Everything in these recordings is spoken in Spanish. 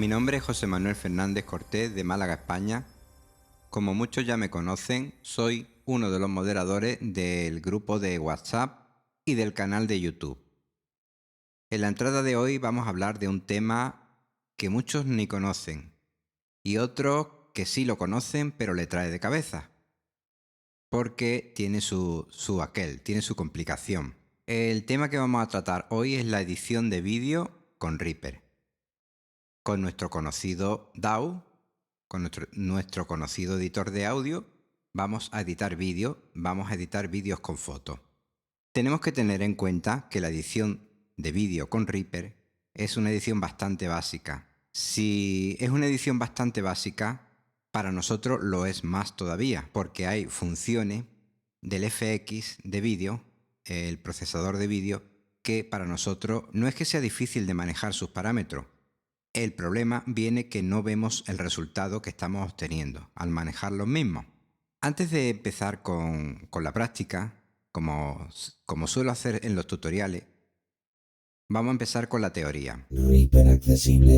Mi nombre es José Manuel Fernández Cortés de Málaga, España. Como muchos ya me conocen, soy uno de los moderadores del grupo de WhatsApp y del canal de YouTube. En la entrada de hoy vamos a hablar de un tema que muchos ni conocen y otro que sí lo conocen pero le trae de cabeza porque tiene su, su aquel, tiene su complicación. El tema que vamos a tratar hoy es la edición de vídeo con Reaper, con nuestro conocido DAW, con nuestro, nuestro conocido editor de audio, vamos a editar vídeo, vamos a editar vídeos con foto. Tenemos que tener en cuenta que la edición de vídeo con Reaper es una edición bastante básica. Si es una edición bastante básica, para nosotros lo es más todavía, porque hay funciones del FX de vídeo, el procesador de vídeo, que para nosotros no es que sea difícil de manejar sus parámetros. El problema viene que no vemos el resultado que estamos obteniendo al manejar los mismos. Antes de empezar con, la práctica, como, como suelo hacer en los tutoriales, Vamos a empezar con la teoría.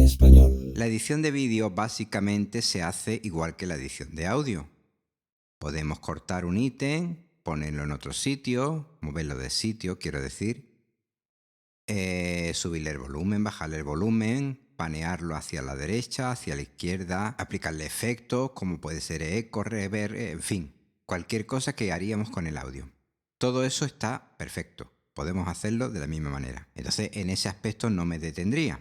Español. La edición de vídeo básicamente se hace igual que la edición de audio. Podemos cortar un ítem, ponerlo en otro sitio, moverlo de sitio, quiero decir, eh, subirle el volumen, bajarle el volumen, panearlo hacia la derecha, hacia la izquierda, aplicarle efectos como puede ser eco, reverb, en fin, cualquier cosa que haríamos con el audio. Todo eso está perfecto podemos hacerlo de la misma manera. Entonces, en ese aspecto no me detendría.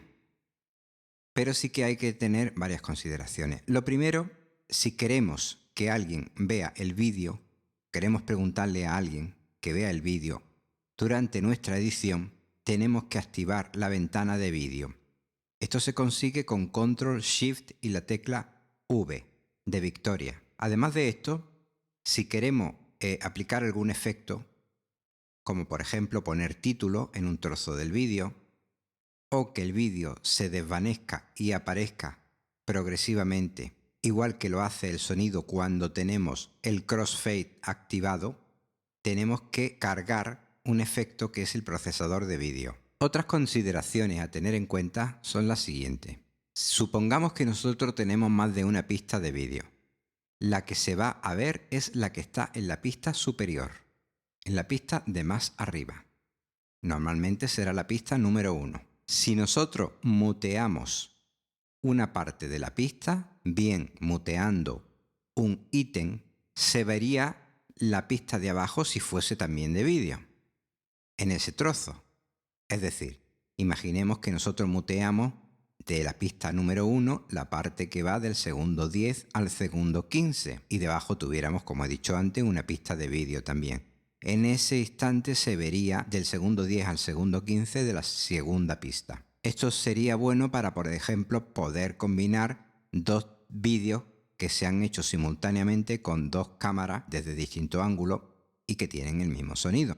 Pero sí que hay que tener varias consideraciones. Lo primero, si queremos que alguien vea el vídeo, queremos preguntarle a alguien que vea el vídeo durante nuestra edición, tenemos que activar la ventana de vídeo. Esto se consigue con Control Shift y la tecla V de Victoria. Además de esto, si queremos eh, aplicar algún efecto, como por ejemplo poner título en un trozo del vídeo, o que el vídeo se desvanezca y aparezca progresivamente, igual que lo hace el sonido cuando tenemos el crossfade activado, tenemos que cargar un efecto que es el procesador de vídeo. Otras consideraciones a tener en cuenta son las siguientes. Supongamos que nosotros tenemos más de una pista de vídeo. La que se va a ver es la que está en la pista superior en la pista de más arriba. Normalmente será la pista número 1. Si nosotros muteamos una parte de la pista, bien muteando un ítem, se vería la pista de abajo si fuese también de vídeo, en ese trozo. Es decir, imaginemos que nosotros muteamos de la pista número 1 la parte que va del segundo 10 al segundo 15 y debajo tuviéramos, como he dicho antes, una pista de vídeo también en ese instante se vería del segundo 10 al segundo 15 de la segunda pista. Esto sería bueno para, por ejemplo, poder combinar dos vídeos que se han hecho simultáneamente con dos cámaras desde distintos ángulos y que tienen el mismo sonido.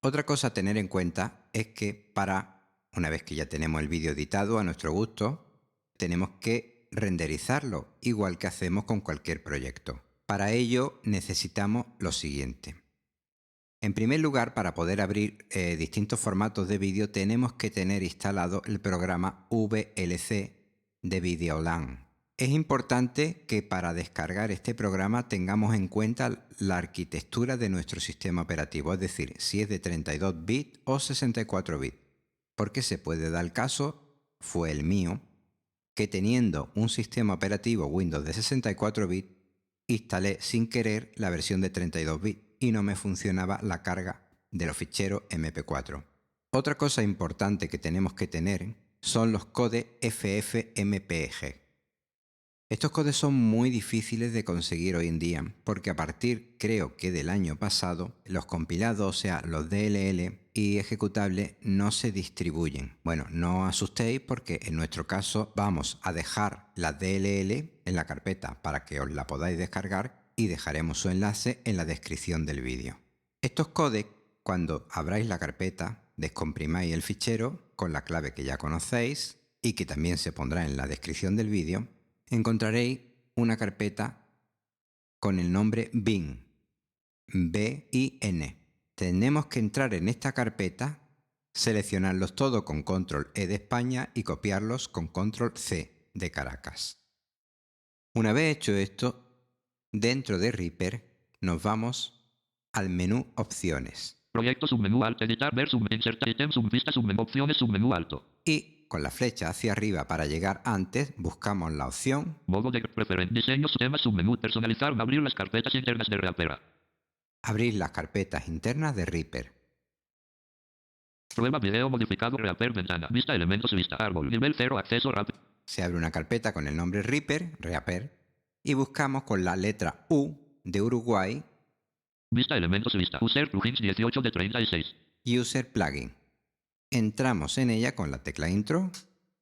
Otra cosa a tener en cuenta es que para, una vez que ya tenemos el vídeo editado a nuestro gusto, tenemos que renderizarlo, igual que hacemos con cualquier proyecto. Para ello necesitamos lo siguiente. En primer lugar, para poder abrir eh, distintos formatos de vídeo tenemos que tener instalado el programa VLC de Videolan. Es importante que para descargar este programa tengamos en cuenta la arquitectura de nuestro sistema operativo, es decir, si es de 32 bits o 64 bits, porque se puede dar el caso, fue el mío, que teniendo un sistema operativo Windows de 64 bits, instalé sin querer la versión de 32 bits y no me funcionaba la carga de los ficheros MP4. Otra cosa importante que tenemos que tener son los codes FFmpeg. Estos codes son muy difíciles de conseguir hoy en día porque a partir creo que del año pasado los compilados, o sea, los DLL, y ejecutable no se distribuyen. Bueno, no asustéis porque en nuestro caso vamos a dejar la DLL en la carpeta para que os la podáis descargar y dejaremos su enlace en la descripción del vídeo. Estos codecs, cuando abráis la carpeta, descomprimáis el fichero con la clave que ya conocéis y que también se pondrá en la descripción del vídeo, encontraréis una carpeta con el nombre bin, B-I-N. Tenemos que entrar en esta carpeta, seleccionarlos todos con control E de España y copiarlos con control C de Caracas. Una vez hecho esto, dentro de Reaper nos vamos al menú Opciones. Proyecto submenú alt, editar, ver, sub, insertar ítem, subvista, submenú, opciones, submenú alto. Y con la flecha hacia arriba para llegar antes, buscamos la opción Modo de preferencia, diseños, temas, submenú, personalizar, abrir las carpetas internas de Reaper. Abrir las carpetas internas de Reaper. Prueba video modificado Reaper ventana. Vista elementos vista árbol. Nivel 0 acceso rápido. Se abre una carpeta con el nombre Reaper, Reaper, y buscamos con la letra U de Uruguay Vista elementos vista. User plugins 18 de 36. User Plugin. Entramos en ella con la tecla Intro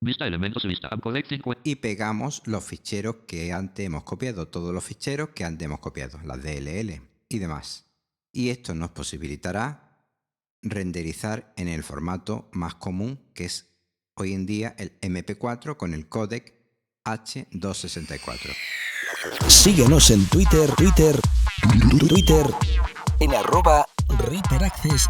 Vista elementos vista. Codec 5. y pegamos los ficheros que antes hemos copiado, todos los ficheros que antes hemos copiado, las DLL y demás. Y esto nos posibilitará renderizar en el formato más común que es hoy en día el MP4 con el codec H264. Síguenos en Twitter, Twitter, Twitter, en arroba ReaperAccess-es.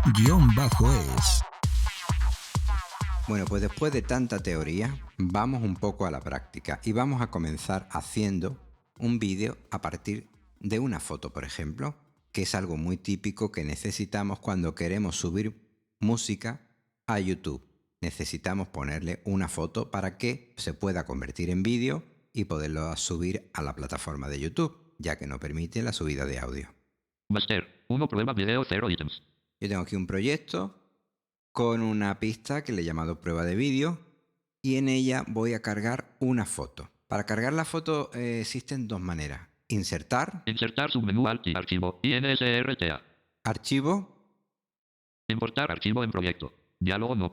Bueno, pues después de tanta teoría, vamos un poco a la práctica y vamos a comenzar haciendo un vídeo a partir de una foto, por ejemplo, que es algo muy típico que necesitamos cuando queremos subir música a YouTube. Necesitamos ponerle una foto para que se pueda convertir en vídeo y poderlo subir a la plataforma de YouTube, ya que no permite la subida de audio. Master. 1 prueba video 0 ítems. Yo tengo aquí un proyecto con una pista que le he llamado prueba de vídeo y en ella voy a cargar una foto. Para cargar la foto eh, existen dos maneras. Insertar, Insertar submenú archivo. INSRTA. archivo Importar archivo en proyecto. Diálogo no.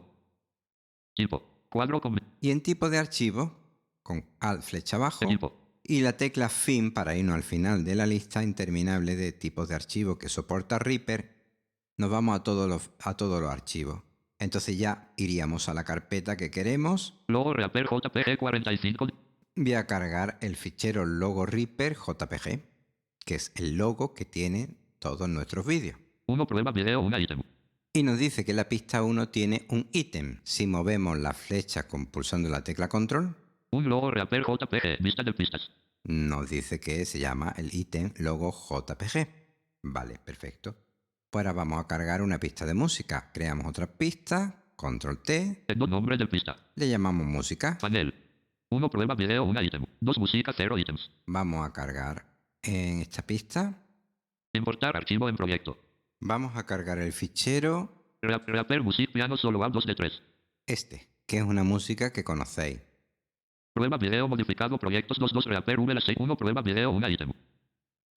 Tipo. Cuadro con y en tipo de archivo con alt flecha abajo tipo. y la tecla fin para irnos al final de la lista interminable de tipos de archivo que soporta Reaper, nos vamos a todos los, a todos los archivos. Entonces ya iríamos a la carpeta que queremos. Logo Reaper JPG 45. Voy a cargar el fichero logo Reaper JPG, que es el logo que tiene todos nuestros vídeos. 1 prueba video 1 ítem. Y nos dice que la pista 1 tiene un ítem. Si movemos la flecha con pulsando la tecla control, Un logo Reaper JPG. Vista de pistas. nos dice que se llama el ítem logo JPG. Vale, perfecto. Pues ahora vamos a cargar una pista de música. Creamos otra pista, control T, Tengo nombre de pista. le llamamos música. Panel. 1 prueba video 1 ítem. 2 música 0 ítems. Vamos a cargar en esta pista. Importar archivo en proyecto. Vamos a cargar el fichero Reap- Reaper Music Piano Solo A 2 de 3. este, que es una música que conocéis. Prueba video modificado proyectos 22 Reaper V 6 1 prueba video 1 ítem.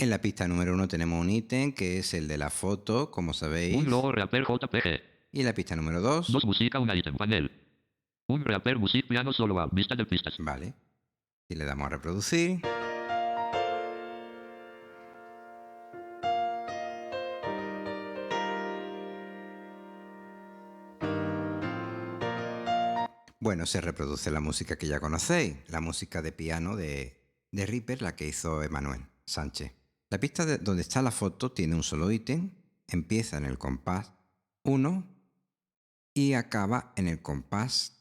En la pista número 1 tenemos un ítem que es el de la foto, como sabéis. Un logo Reaper JPG. Y en la pista número 2, 2 música 1 ítem. Panel. Un Reaper Music Piano Solo A. Vista de pistas. vale. Y le damos a reproducir. Bueno, se reproduce la música que ya conocéis, la música de piano de, de Reaper, la que hizo Emanuel Sánchez. La pista de- donde está la foto tiene un solo ítem, empieza en el compás 1 y acaba en el compás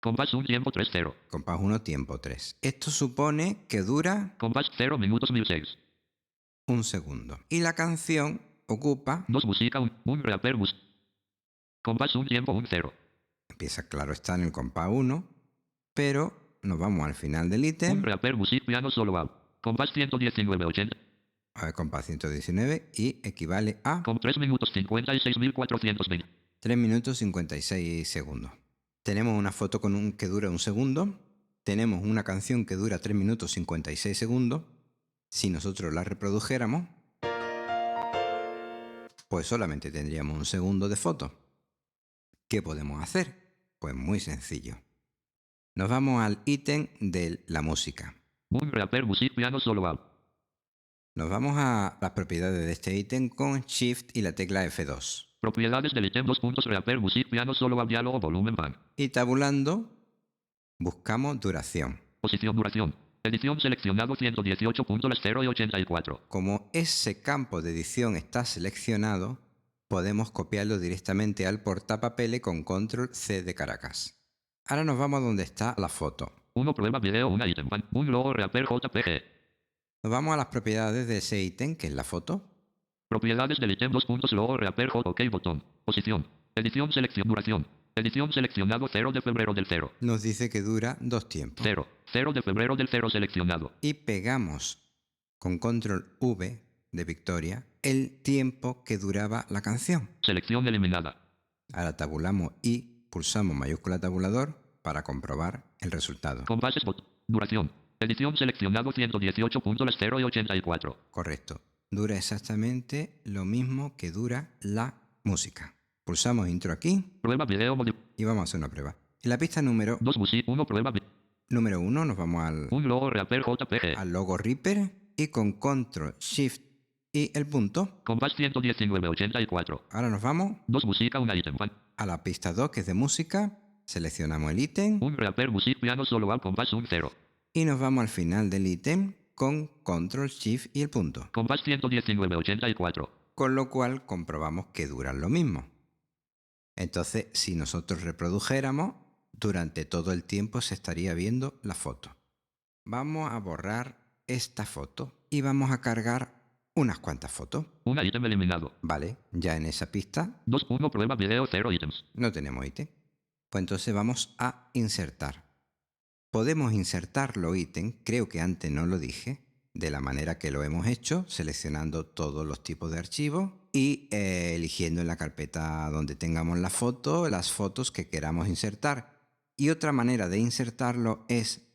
Compás 1 tiempo 3 0. Compás 1, tiempo 3. Esto supone que dura Compás 0 minutos 1006. un segundo. Y la canción ocupa, 2 música 1. Un Reaper Mus. Compás 1 tiempo 1 0. empieza claro, está en el compás 1, pero nos vamos al final del Un ítem, Reaper Music Piano Solo A. Compás 119 80. A ver, compás 119, y equivale a Con 3 minutos 56.420. 3 minutos 56 segundos. Tenemos una foto con un, que dura un segundo, tenemos una canción que dura 3 minutos 56 segundos. Si nosotros la reprodujéramos, pues solamente tendríamos un segundo de foto. ¿Qué podemos hacer? Pues muy sencillo. Nos vamos al ítem de la música. Boom Reaper Music Piano Solo. Nos vamos a las propiedades de este ítem con Shift y la tecla F2. Propiedades del ítem 2 puntos Reaper Music Piano Solo Out Diálogo Volumen Pan. Y tabulando, buscamos duración. Posición Duración. Edición seleccionado 118.0 y 84. Como ese campo de edición está seleccionado, podemos copiarlo directamente al portapapeles con control C de Caracas. Ahora nos vamos a donde está la foto. 1 prueba video una ítem. Pan. Un logo Reaper JPG. Nos vamos a las propiedades de ese ítem, que es la foto. Propiedades del ítem 2 puntos Reaper OK botón. Posición. Edición selección duración. Edición seleccionado 0 de febrero del 0. Nos dice que dura dos tiempos. 0. 0 de febrero del 0 seleccionado. Y pegamos con control V de Victoria el tiempo que duraba la canción. Selección eliminada. Ahora tabulamos y pulsamos mayúscula tabulador para comprobar el resultado. Compases bot. Duración. Edición seleccionado 118.0 y 84. Correcto. Dura exactamente lo mismo que dura la música. Pulsamos intro aquí Prueba video y vamos a hacer una prueba. En la pista número 2 music 1 prueba número 1 nos vamos al, Un logo Reaper JPG. al logo Reaper y con control shift y el punto. Compás 119.84. Ahora nos vamos 2 música una ítem. Pan. a la pista 2 que es de música. Seleccionamos el ítem Un Reaper Music Piano Solo Out compás un 0. Y nos vamos al final del ítem con control shift y el punto. Compás 119.84. Con lo cual comprobamos que duran lo mismo. Entonces, si nosotros reprodujéramos, durante todo el tiempo se estaría viendo la foto. Vamos a borrar esta foto y vamos a cargar unas cuantas fotos. Una ítem eliminado. Vale, ya en esa pista 2.1 prueba video 0 ítems. no tenemos ítem. Pues entonces vamos a insertar. Podemos insertar los ítems, creo que antes no lo dije, de la manera que lo hemos hecho, seleccionando todos los tipos de archivos y eh, eligiendo en la carpeta donde tengamos la foto las fotos que queramos insertar. Y otra manera de insertarlo es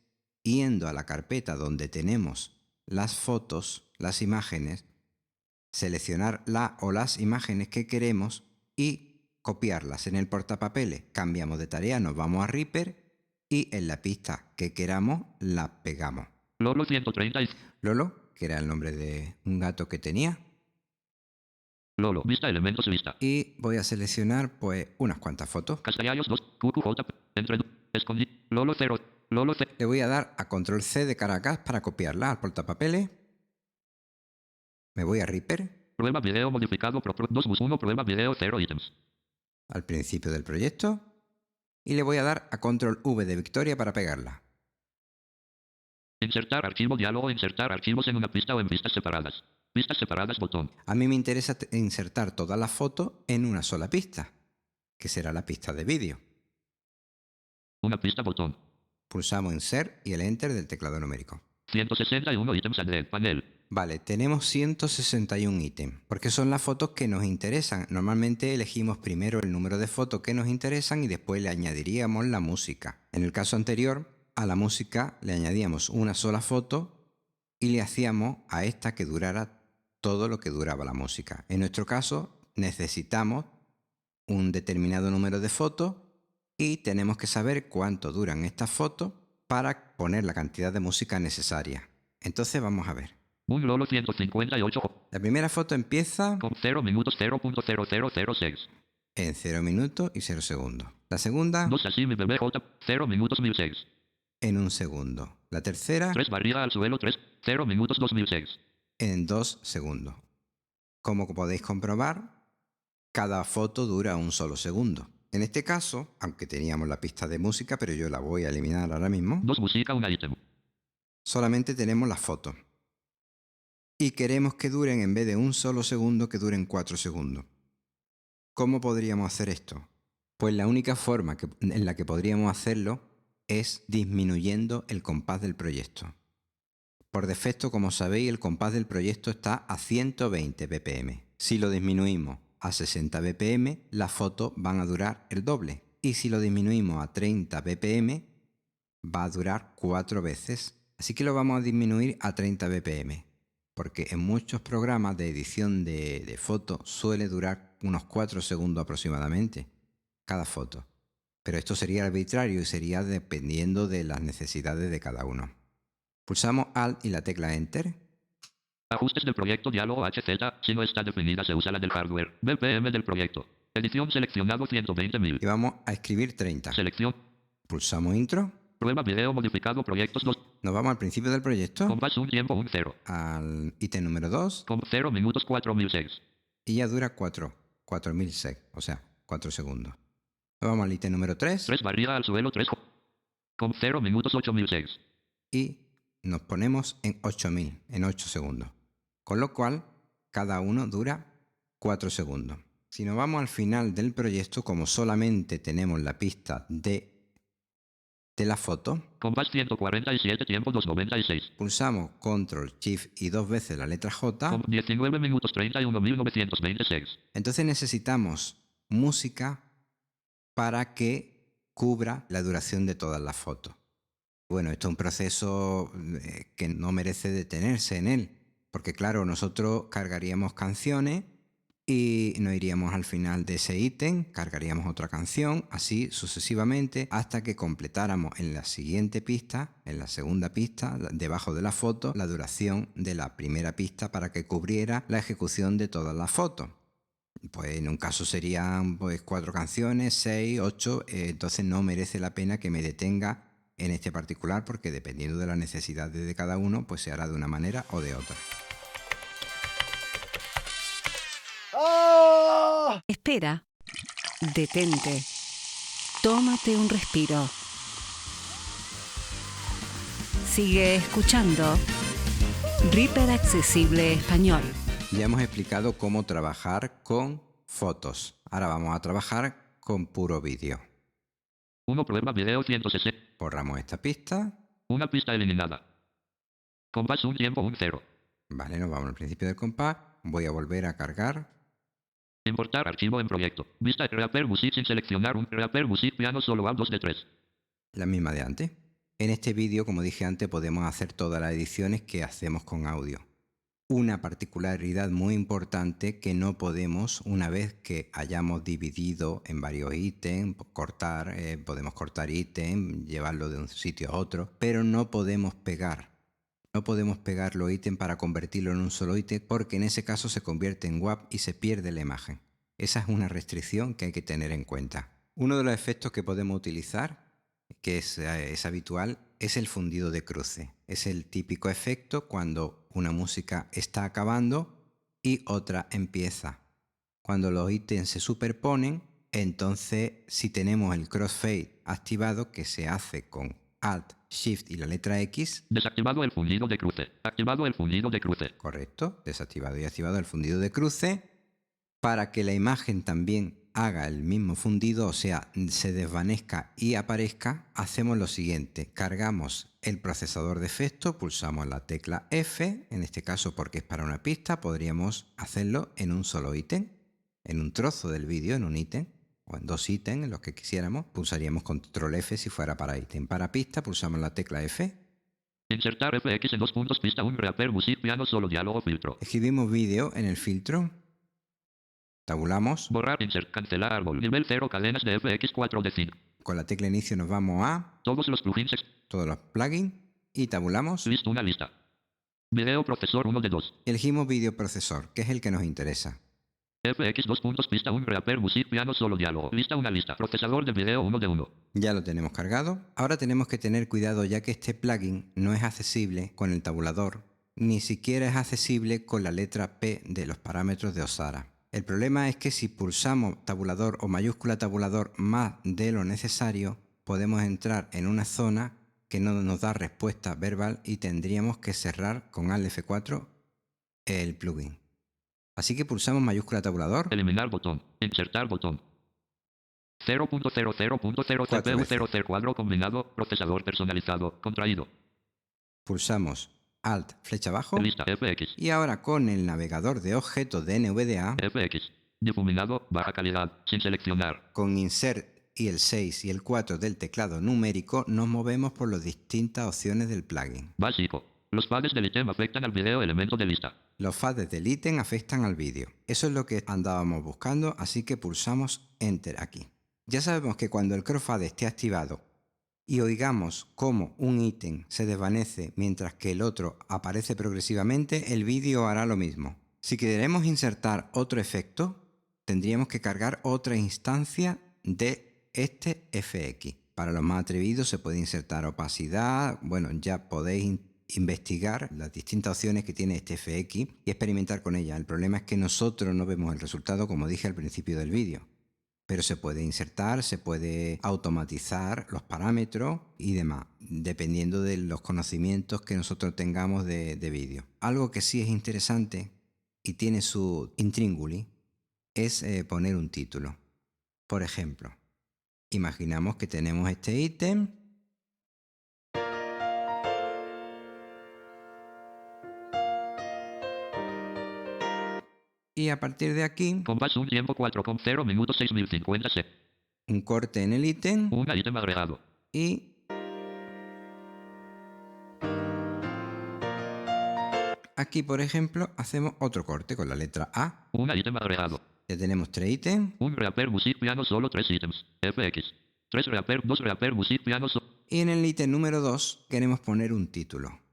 yendo a la carpeta donde tenemos las fotos, las imágenes, seleccionar la o las imágenes que queremos y copiarlas en el portapapeles. Cambiamos de tarea, nos vamos a Reaper y en la pista que queramos la pegamos. Lolo 130 y... Lolo, que era el nombre de un gato que tenía, Lolo. Vista elementos vista. y voy a seleccionar pues unas cuantas fotos. Castellallos 2. QQJ. Entre... Escondi. Lolo 0. Lolo 0. Le voy a dar a control C de Caracas para copiarla al portapapeles. Me voy a Reaper, Prueba video modificado. Pro, pro, 2 bus 1 prueba video 0 ítems. al principio del proyecto, y le voy a dar a control V de Victoria para pegarla. Insertar archivo diálogo. Insertar archivos en una pista o en pistas separadas. Pistas separadas botón. A mí me interesa insertar todas las fotos en una sola pista, que será la pista de vídeo. Una pista botón. Pulsamos Insert y el Enter del teclado numérico. 161 ítems del panel. Vale, tenemos 161 ítems, porque son las fotos que nos interesan. Normalmente elegimos primero el número de fotos que nos interesan y después le añadiríamos la música. En el caso anterior, a la música le añadíamos una sola foto y le hacíamos a esta que durara todo lo que duraba la música. En nuestro caso, necesitamos un determinado número de fotos y tenemos que saber cuánto duran estas fotos para poner la cantidad de música necesaria. Entonces vamos a ver. Un Lolo 158 La primera foto empieza con 0 minutos 0.0006. en 0 minutos y 0 segundos. La segunda 2 así mi bebé J 0 minutos 1006. en un segundo. La tercera 3 barriga al suelo 3 0 minutos 2006. en 2 segundos. Como podéis comprobar, cada foto dura un solo segundo. En este caso, aunque teníamos la pista de música, pero yo la voy a eliminar ahora mismo, 2 música un ítem. solamente tenemos las fotos. Y queremos que duren en vez de un solo segundo, que duren 4 segundos. ¿Cómo podríamos hacer esto? Pues la única forma en la que podríamos hacerlo es disminuyendo el compás del proyecto. Por defecto, como sabéis, el compás del proyecto está a 120 bpm. Si lo disminuimos a 60 bpm, las fotos van a durar el doble. Y si lo disminuimos a 30 bpm, va a durar cuatro veces. Así que lo vamos a disminuir a 30 bpm. Porque en muchos programas de edición de, de fotos suele durar unos 4 segundos aproximadamente. cada foto. Pero esto sería arbitrario y sería dependiendo de las necesidades de cada uno. Pulsamos Alt y la tecla Enter. Ajustes del proyecto diálogo HZ. Si no está definida, se usa la del hardware. BPM del proyecto. Edición seleccionado 120.000. Y vamos a escribir 30. Selección. Pulsamos Intro. Prueba video modificado proyectos 2. Nos vamos al principio del proyecto, Compás un tiempo un 0. al ítem número 2, Con 0 minutos 4006. y ya dura 4, 4000 sec, o sea, 4 segundos. Nos vamos al ítem número 3 3 barrida al suelo 3. Con 0 minutos 8006. y nos ponemos en 8000, en 8 segundos. Con lo cual, cada uno dura 4 segundos. Si nos vamos al final del proyecto, como solamente tenemos la pista de, de la foto, Compás 147 tiempo 296. pulsamos Control Shift y dos veces la letra J, Con 19 minutos 31.926. entonces necesitamos música para que cubra la duración de todas las fotos. Bueno, esto es un proceso eh, que no merece detenerse en él, porque claro, nosotros cargaríamos canciones y nos iríamos al final de ese ítem, cargaríamos otra canción, así sucesivamente, hasta que completáramos en la siguiente pista, en la segunda pista, debajo de la foto, la duración de la primera pista para que cubriera la ejecución de todas las fotos. Pues en un caso serían pues cuatro canciones, seis, ocho, eh, entonces no merece la pena que me detenga en este particular porque dependiendo de las necesidades de cada uno, pues se hará de una manera o de otra. Espera. Detente. Tómate un respiro. Sigue escuchando. Reaper Accesible Español. Ya hemos explicado cómo trabajar con fotos. Ahora vamos a trabajar con puro vídeo. 1 prueba video 160. Borramos esta pista. Una pista eliminada. Compás un tiempo un 0. Vale, nos vamos al principio del compás. Voy a volver a cargar. Importar archivo en proyecto. Vista Reaper Music sin seleccionar un Reaper Music piano solo a 2 de 3. La misma de antes. En este vídeo, como dije antes, podemos hacer todas las ediciones que hacemos con audio. Una particularidad muy importante que no podemos, una vez que hayamos dividido en varios ítems, cortar, eh, podemos cortar ítem, llevarlo de un sitio a otro, pero no podemos pegar. No podemos pegar los ítems para convertirlo en un solo ítem porque en ese caso se convierte en WAP y se pierde la imagen. Esa es una restricción que hay que tener en cuenta. Uno de los efectos que podemos utilizar que es, eh, es habitual, es el fundido de cruce. Es el típico efecto cuando una música está acabando y otra empieza. Cuando los ítems se superponen, entonces si tenemos el crossfade activado, que se hace con Alt, Shift y la letra X, Desactivado el fundido de cruce. Activado el fundido de cruce. correcto, desactivado y activado el fundido de cruce, para que la imagen también haga el mismo fundido, o sea, se desvanezca y aparezca, hacemos lo siguiente, cargamos el procesador de efecto, pulsamos la tecla F, en este caso porque es para una pista, podríamos hacerlo en un solo ítem, en un trozo del vídeo, en un ítem, o en dos ítems, en los que quisiéramos, pulsaríamos control F si fuera para ítem. Para pista, pulsamos la tecla F, Insertar FX en dos puntos pista un Reaper Music piano solo diálogo filtro. escribimos vídeo en el filtro, tabulamos, Borrar, insert, cancelar árbol. Nivel 0 cadenas de FX 4 de 5. con la tecla inicio nos vamos a Todos los plugins. todos los plugins y tabulamos List una lista. Video procesor 1 de 2. y elegimos vídeo procesor, que es el que nos interesa. FX 2 puntos pista un Reaper Music piano solo diálogo. Lista una lista. Procesador de video 1 de 1. Ya lo tenemos cargado. Ahora tenemos que tener cuidado ya que este plugin no es accesible con el tabulador, ni siquiera es accesible con la letra P de los parámetros de Osara. El problema es que si pulsamos tabulador o mayúscula tabulador más de lo necesario, podemos entrar en una zona que no nos da respuesta verbal y tendríamos que cerrar con Alt F4 el plugin. Así que pulsamos mayúscula tabulador Eliminar botón. Insertar botón. 0.00.0 Cuatro veces. CPU00 cuadro combinado. Procesador personalizado. Contraído. pulsamos Alt flecha abajo Lista FX. y ahora con el navegador de objetos de NVDA FX. Difuminado. Baja calidad. Sin seleccionar. con Insert y el 6 y el 4 del teclado numérico nos movemos por las distintas opciones del plugin. Básico. Los pads del ítem afectan al video elemento de lista. Los fades del ítem afectan al vídeo. Eso es lo que andábamos buscando, así que pulsamos Enter aquí. Ya sabemos que cuando el crossfade esté activado y oigamos cómo un ítem se desvanece mientras que el otro aparece progresivamente, el vídeo hará lo mismo. Si queremos insertar otro efecto, tendríamos que cargar otra instancia de este FX. Para los más atrevidos se puede insertar opacidad, bueno, ya podéis investigar las distintas opciones que tiene este FX y experimentar con ella. El problema es que nosotros no vemos el resultado como dije al principio del vídeo pero se puede insertar, se puede automatizar los parámetros y demás, dependiendo de los conocimientos que nosotros tengamos de, vídeo. Algo que sí es interesante y tiene su intríngulis es eh, poner un título. Por ejemplo, imaginamos que tenemos este ítem Y a partir de aquí... Compás un tiempo 4,0 minutos 6050 C. Un corte en el ítem. Un ítem agregado. Y... Aquí, por ejemplo, hacemos otro corte con la letra A. Un ítem agregado. Ya tenemos tres ítems. Un reaper music piano solo tres ítems. FX. Tres reaper, dos reaper music piano solo. Y en el ítem número 2 queremos poner un título.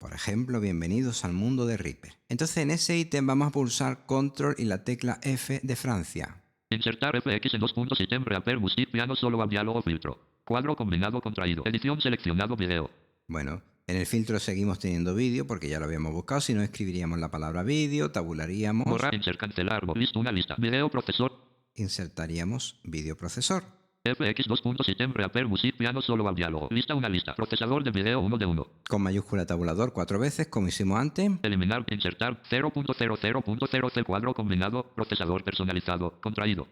Por ejemplo, bienvenidos al mundo de Reaper. Entonces en ese ítem vamos a pulsar control y la tecla F de Francia. Insertar FX en dos puntos ítem reaper music piano solo a diálogo filtro. Cuadro combinado contraído. Edición seleccionado video. Bueno, en el filtro seguimos teniendo vídeo porque ya lo habíamos buscado. Si no escribiríamos la palabra vídeo, tabularíamos. Borrar, insert, cancelar, listo, una lista. Video procesor. Insertaríamos vídeo procesor. FX 2.7 Reaper Music Piano Solo al diálogo. Lista una lista. Procesador de video 1 de 1. Con mayúscula tabulador cuatro veces, como hicimos antes. Eliminar, insertar 0.00.0 cuadro combinado. Procesador personalizado. Contraído.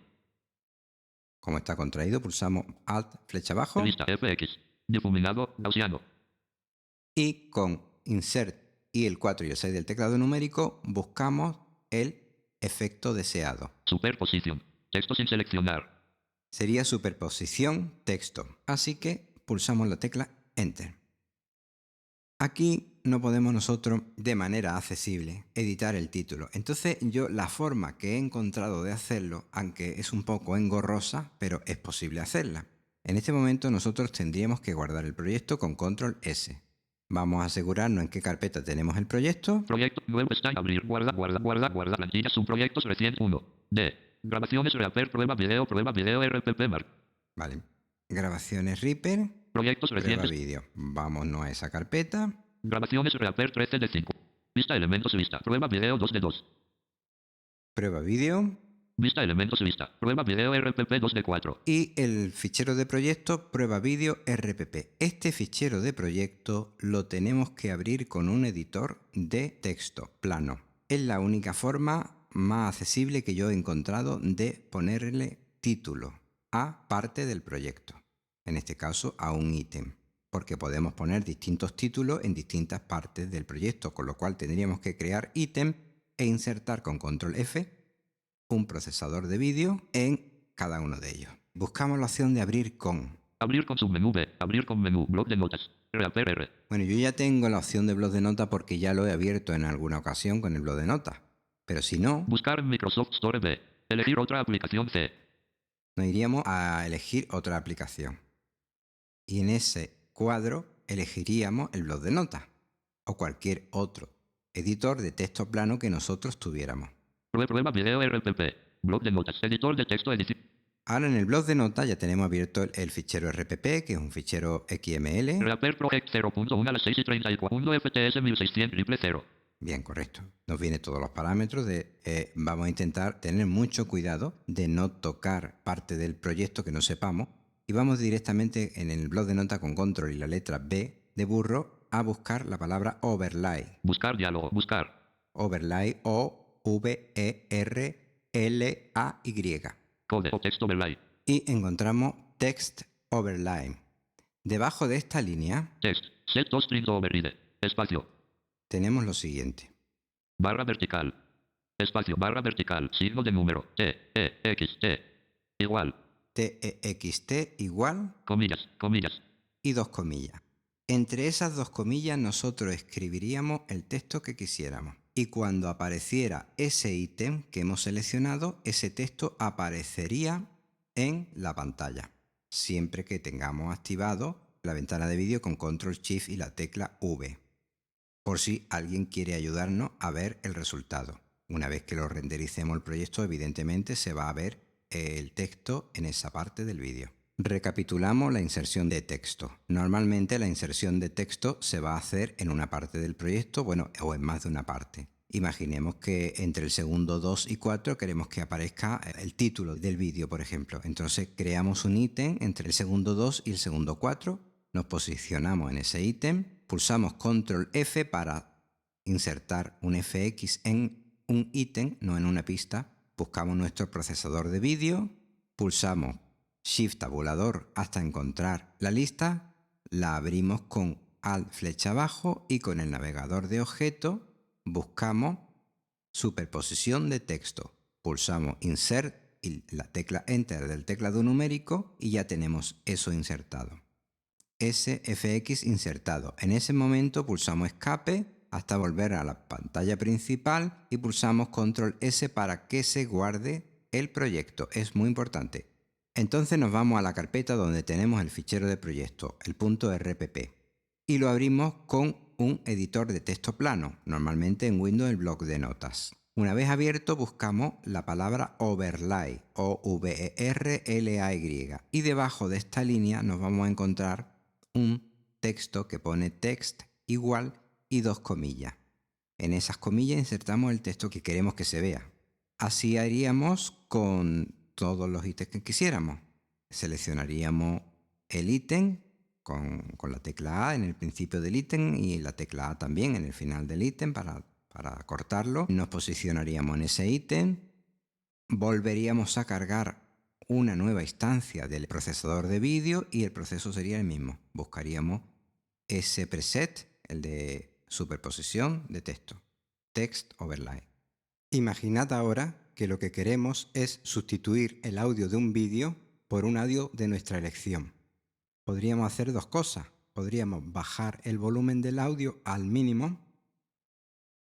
Como está contraído, pulsamos Alt, flecha abajo. Lista FX. Difuminado, gaussiano. Y con Insert y el 4 y el 6 del teclado numérico, buscamos el efecto deseado. Superposición. Texto sin seleccionar sería superposición texto. Así que pulsamos la tecla Enter. Aquí no podemos nosotros de manera accesible editar el título. Entonces yo la forma que he encontrado de hacerlo, aunque es un poco engorrosa, pero es posible hacerla. En este momento nosotros tendríamos que guardar el proyecto con control S. Vamos a asegurarnos en qué carpeta tenemos el proyecto. Proyecto nuevo está abrir, guarda, guarda, guarda, guarda, plantilla, subproyectos recién 1. D. Grabaciones Reaper, prueba video, prueba video RPP Mark. Vale. Grabaciones Reaper. Proyectos recientes. vídeo. Vámonos a esa carpeta. Grabaciones Reaper 13 de 5. Vista elementos vista. Prueba video 2 de 2. Prueba vídeo. Vista elementos vista. Prueba video RPP 2 de 4. Y el fichero de proyecto prueba vídeo RPP. Este fichero de proyecto lo tenemos que abrir con un editor de texto plano. Es la única forma más accesible que yo he encontrado de ponerle título a parte del proyecto, en este caso a un ítem, porque podemos poner distintos títulos en distintas partes del proyecto, con lo cual tendríamos que crear ítem e insertar con control F un procesador de vídeo en cada uno de ellos. Buscamos la opción de abrir con. Abrir con submenú B, abrir con menú, blog de notas. Bueno, yo ya tengo la opción de blog de notas porque ya lo he abierto en alguna ocasión con el blog de notas. Pero si no... Buscar en Microsoft Store B. Elegir otra aplicación C. Nos iríamos a elegir otra aplicación. Y en ese cuadro elegiríamos el blog de notas o cualquier otro editor de texto plano que nosotros tuviéramos. Prueba video RPP. Blog de notas. Editor de texto. Ahora en el blog de notas ya tenemos abierto el, fichero RPP, que es un fichero XML. Reaper Project 0.1 a las 6 y 34 FTS 1600 0. Bien, correcto. Nos viene todos los parámetros de eh, vamos a intentar tener mucho cuidado de no tocar parte del proyecto que no sepamos y vamos directamente en el blog de nota con control y la letra B de burro a buscar la palabra overlay. Buscar diálogo, buscar. Overlay o V E R L A Y. Code o texto overlay. Y encontramos text overlay. Debajo de esta línea. Text. Set string override. Espacio tenemos lo siguiente. Barra vertical. Espacio, barra vertical, signo de número, T, E, X, T. Igual. T, E, X, T, igual. Comillas, comillas. Y dos comillas. Entre esas dos comillas nosotros escribiríamos el texto que quisiéramos. Y cuando apareciera ese ítem que hemos seleccionado, ese texto aparecería en la pantalla, siempre que tengamos activado la ventana de vídeo con Control Shift y la tecla V, por si alguien quiere ayudarnos a ver el resultado. Una vez que lo rendericemos el proyecto, evidentemente se va a ver el texto en esa parte del vídeo. Recapitulamos la inserción de texto. Normalmente la inserción de texto se va a hacer en una parte del proyecto, bueno, o en más de una parte. Imaginemos que entre el segundo 2 y 4 queremos que aparezca el título del vídeo, por ejemplo. Entonces creamos un ítem entre el segundo 2 y el segundo 4, nos posicionamos en ese ítem, pulsamos control F para insertar un FX en un ítem, no en una pista, buscamos nuestro procesador de vídeo, pulsamos Shift tabulador hasta encontrar la lista, la abrimos con Alt flecha abajo y con el navegador de objeto buscamos superposición de texto. Pulsamos Insert y la tecla Enter del teclado numérico y ya tenemos eso insertado. SFX insertado. En ese momento pulsamos Escape hasta volver a la pantalla principal y pulsamos Control S para que se guarde el proyecto. Es muy importante. Entonces nos vamos a la carpeta donde tenemos el fichero de proyecto, el punto RPP, y lo abrimos con un editor de texto plano, normalmente en Windows el bloc de notas. Una vez abierto buscamos la palabra overlay o v e r l a y y debajo de esta línea nos vamos a encontrar un texto que pone text igual y dos comillas. En esas comillas insertamos el texto que queremos que se vea. Así haríamos con todos los ítems que quisiéramos. Seleccionaríamos el ítem con, la tecla A en el principio del ítem y la tecla A también en el final del ítem para, para cortarlo. Nos posicionaríamos en ese ítem, volveríamos a cargar una nueva instancia del procesador de vídeo y el proceso sería el mismo. Buscaríamos ese preset, el de superposición de texto, text overlay. Imaginad ahora que lo que queremos es sustituir el audio de un vídeo por un audio de nuestra elección. Podríamos hacer dos cosas. Podríamos bajar el volumen del audio al mínimo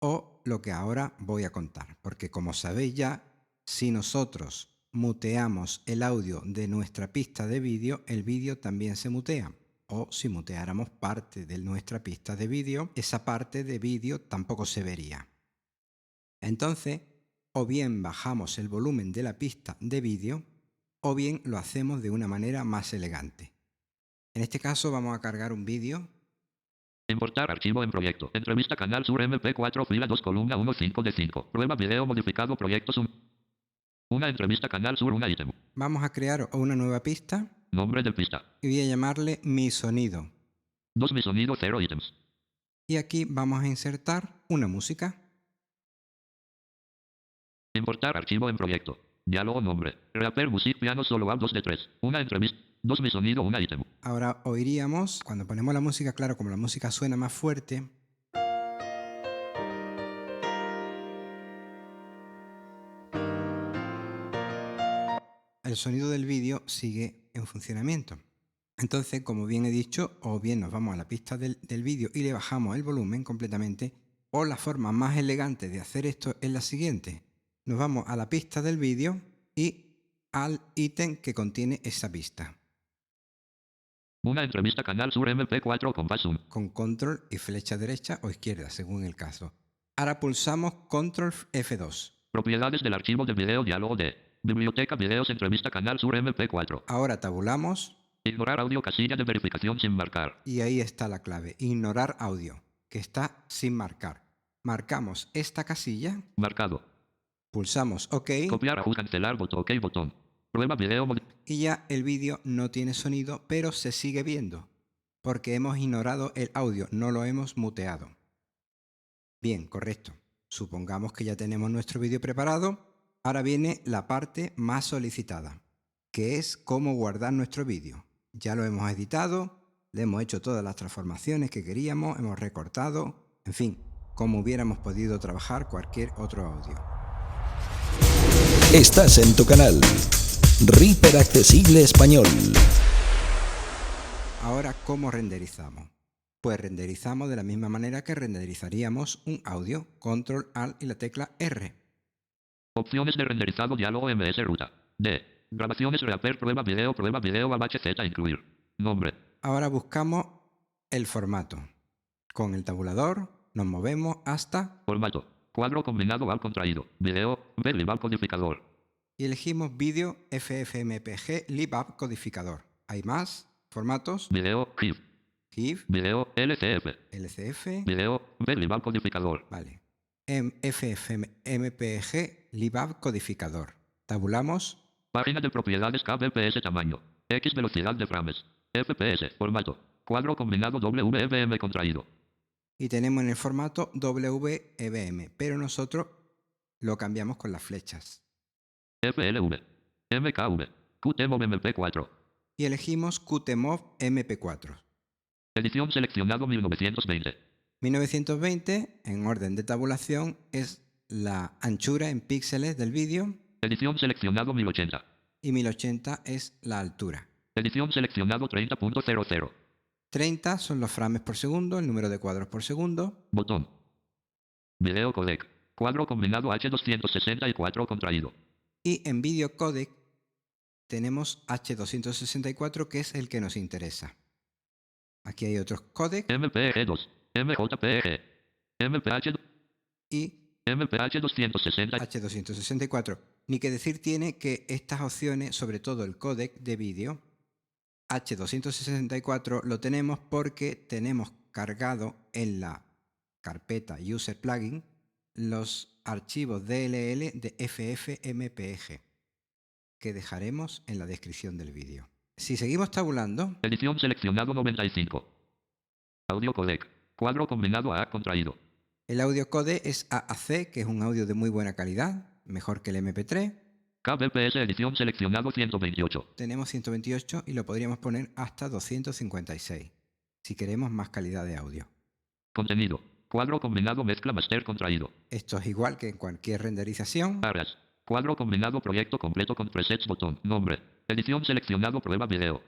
o lo que ahora voy a contar. Porque como sabéis ya, si nosotros muteamos el audio de nuestra pista de vídeo, el vídeo también se mutea. O si muteáramos parte de nuestra pista de vídeo, esa parte de vídeo tampoco se vería. Entonces, o bien bajamos el volumen de la pista de vídeo o bien lo hacemos de una manera más elegante. En este caso vamos a cargar un vídeo. Importar archivo en proyecto. Entrevista canal sur MP4 fila 2 columna 1 5 de 5. Prueba video modificado proyecto Zoom. Una entrevista canal sur una ítem. Vamos a crear una nueva pista. Nombre de pista. Y voy a llamarle mi sonido. Dos mi sonido 0 ítems. Y aquí vamos a insertar una música. Importar archivo en proyecto. Diálogo nombre. Reaper Music Piano Solo a 2 de 3. Una entrevista. Dos mi sonido, una ítem. Ahora oiríamos, cuando ponemos la música, claro, como la música suena más fuerte. El sonido del vídeo sigue en funcionamiento. Entonces, como bien he dicho, o bien nos vamos a la pista del, del vídeo y le bajamos el volumen completamente, o la forma más elegante de hacer esto es la siguiente nos vamos a la pista del vídeo y al ítem que contiene esa pista. Una entrevista Canal Sur MP4 con Zoom. Con control y flecha derecha o izquierda, según el caso. Ahora pulsamos control F2. Propiedades del archivo de video diálogo de Biblioteca Videos Entrevista Canal Sur MP4. Ahora tabulamos. Ignorar audio casilla de verificación sin marcar. Y ahí está la clave. Ignorar audio, que está sin marcar. Marcamos esta casilla. Marcado. Pulsamos OK. Copiar, ajustar, cancelar, botón, OK, botón. Prueba video. Y ya el vídeo no tiene sonido, pero se sigue viendo, porque hemos ignorado el audio, no lo hemos muteado. Bien, correcto. Supongamos que ya tenemos nuestro vídeo preparado. Ahora viene la parte más solicitada, que es cómo guardar nuestro vídeo. Ya lo hemos editado, le hemos hecho todas las transformaciones que queríamos, hemos recortado, en fin, como hubiéramos podido trabajar cualquier otro audio. Estás en tu canal. Reaper Accesible Español. Ahora, ¿cómo renderizamos? Pues renderizamos de la misma manera que renderizaríamos un audio. Control Alt y la tecla R. Opciones de renderizado diálogo MS ruta. D. Grabaciones Reaper prueba video prueba video Z incluir. Nombre. Ahora buscamos el formato. Con el tabulador nos movemos hasta Formato. Cuadro combinado val contraído. Video. Ver libal codificador. y elegimos vídeo FFmpeg libapp codificador. Hay más formatos, Video. GIF. GIF, Video. LCF. LCF, Video. Ver codificador. vale. Em- FFmpeg libapp codificador. Tabulamos Página de propiedades kbps tamaño. X velocidad de frames. FPS. Formato. Cuadro combinado WVM contraído. y tenemos en el formato WEBM, pero nosotros lo cambiamos con las flechas. FLV. MKV. QTMOV MP4. Y elegimos QTMOV MP4. Edición seleccionado 1920. 1920, en orden de tabulación, es la anchura en píxeles del vídeo Edición seleccionado 1080. y 1080 es la altura. Edición seleccionado 30.00. 30 son los frames por segundo, el número de cuadros por segundo. Botón. Video codec. Cuadro combinado H264 contraído. Y en vídeo codec tenemos H264 que es el que nos interesa. Aquí hay otros codecs MPEG2. MJPEG. MPH. y MPH 260. H264. Ni que decir tiene que estas opciones, sobre todo el codec de vídeo, H264 lo tenemos porque tenemos cargado en la carpeta User Plugin los archivos DLL de FFmpeg que dejaremos en la descripción del vídeo. Si seguimos tabulando, Edición seleccionado 95. Audio codec. Cuadro combinado A contraído. El audio code es AAC, que es un audio de muy buena calidad, mejor que el MP3. KBPS edición seleccionado 128. tenemos 128 y lo podríamos poner hasta 256 si queremos más calidad de audio. Contenido. Cuadro combinado mezcla master contraído. Esto es igual que en cualquier renderización. Arras. Cuadro combinado proyecto completo con presets botón. Nombre. Edición seleccionado prueba video.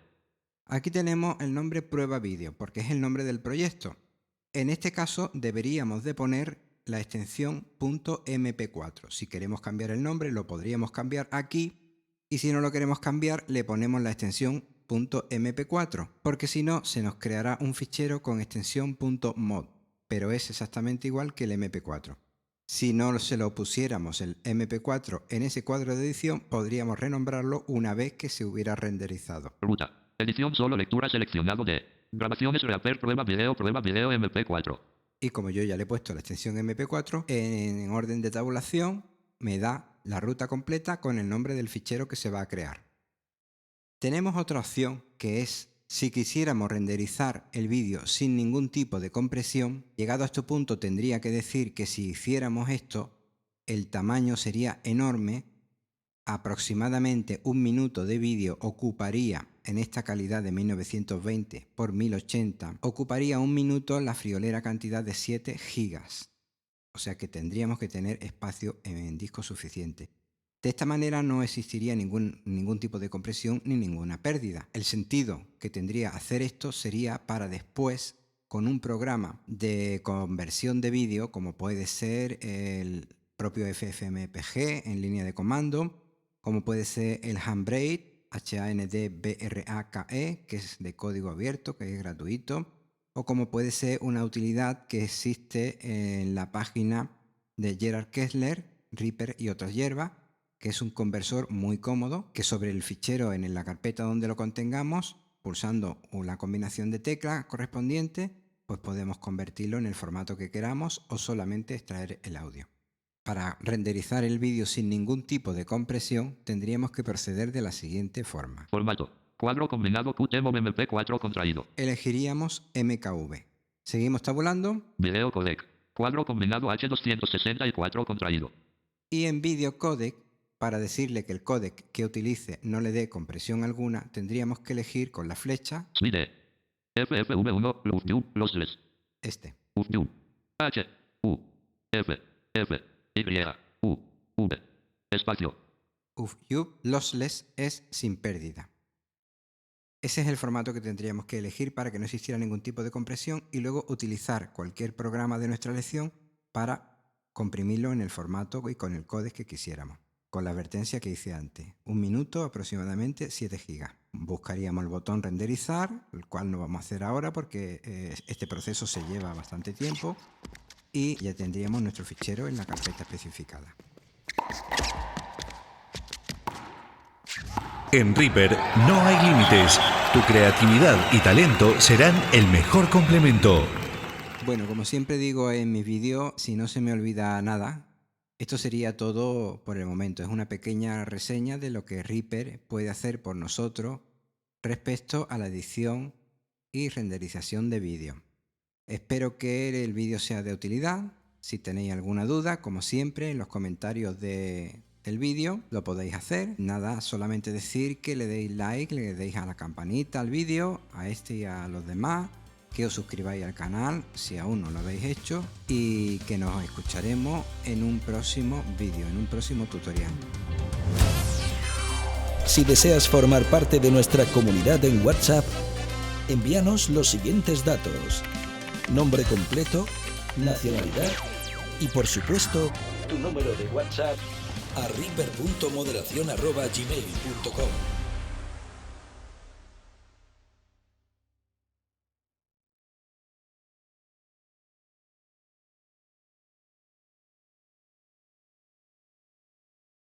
Aquí tenemos el nombre prueba vídeo porque es el nombre del proyecto. En este caso deberíamos de poner la extensión .mp4. Si queremos cambiar el nombre lo podríamos cambiar aquí y si no lo queremos cambiar le ponemos la extensión .mp4 porque si no se nos creará un fichero con extensión .mod pero es exactamente igual que el mp4. Si no se lo pusiéramos el mp4 en ese cuadro de edición podríamos renombrarlo una vez que se hubiera renderizado. Edición solo lectura seleccionado de. Grabaciones Reaper prueba video prueba video MP4. Y como yo ya le he puesto la extensión MP4, en orden de tabulación me da la ruta completa con el nombre del fichero que se va a crear. Tenemos otra opción que es si quisiéramos renderizar el vídeo sin ningún tipo de compresión, llegado a este punto tendría que decir que si hiciéramos esto, el tamaño sería enorme, aproximadamente un minuto de vídeo ocuparía en esta calidad de 1920 por 1080, ocuparía un minuto la friolera cantidad de 7 gigas. O sea que tendríamos que tener espacio en disco suficiente. De esta manera no existiría ningún, ningún tipo de compresión ni ninguna pérdida. El sentido que tendría hacer esto sería para después, con un programa de conversión de vídeo, como puede ser el propio FFmpeg en línea de comando, como puede ser el Handbrake, HANDBRAKE, que es de código abierto, que es gratuito, o como puede ser una utilidad que existe en la página de Gerard Kessler, Reaper y otras hierbas, que es un conversor muy cómodo, que sobre el fichero en la carpeta donde lo contengamos, pulsando la combinación de teclas correspondiente, pues podemos convertirlo en el formato que queramos o solamente extraer el audio. Para renderizar el vídeo sin ningún tipo de compresión, tendríamos que proceder de la siguiente forma. Formato. Cuadro combinado QTMOV MP4 contraído. Elegiríamos MKV. Seguimos tabulando Video codec. Cuadro combinado H264 contraído. y en video codec, para decirle que el codec que utilice no le dé compresión alguna, tendríamos que elegir con la flecha SMIDE. FFV1 Lufview Lossless. este. H. U. F. F. Y. U. V. Espacio. UFU lossless es sin pérdida. Ese es el formato que tendríamos que elegir para que no existiera ningún tipo de compresión y luego utilizar cualquier programa de nuestra elección para comprimirlo en el formato y con el códec que quisiéramos. con la advertencia que hice antes. Un minuto aproximadamente 7 gigas. Buscaríamos el botón renderizar, el cual no vamos a hacer ahora porque eh, este proceso se lleva bastante tiempo y ya tendríamos nuestro fichero en la carpeta especificada. En Reaper no hay límites. Tu creatividad y talento serán el mejor complemento. Bueno, como siempre digo en mis vídeos, si no se me olvida nada, esto sería todo por el momento. Es una pequeña reseña de lo que Reaper puede hacer por nosotros respecto a la edición y renderización de vídeo. Espero que el vídeo sea de utilidad. Si tenéis alguna duda, como siempre, en los comentarios de, el vídeo, lo podéis hacer. Nada, solamente decir que le deis like, le deis a la campanita al vídeo, a este y a los demás, que os suscribáis al canal si aún no lo habéis hecho y que nos escucharemos en un próximo vídeo, en un próximo tutorial. Si deseas formar parte de nuestra comunidad en WhatsApp, envíanos los siguientes datos. Nombre completo, nacionalidad y por supuesto tu número de WhatsApp a river.moderación.gmail.com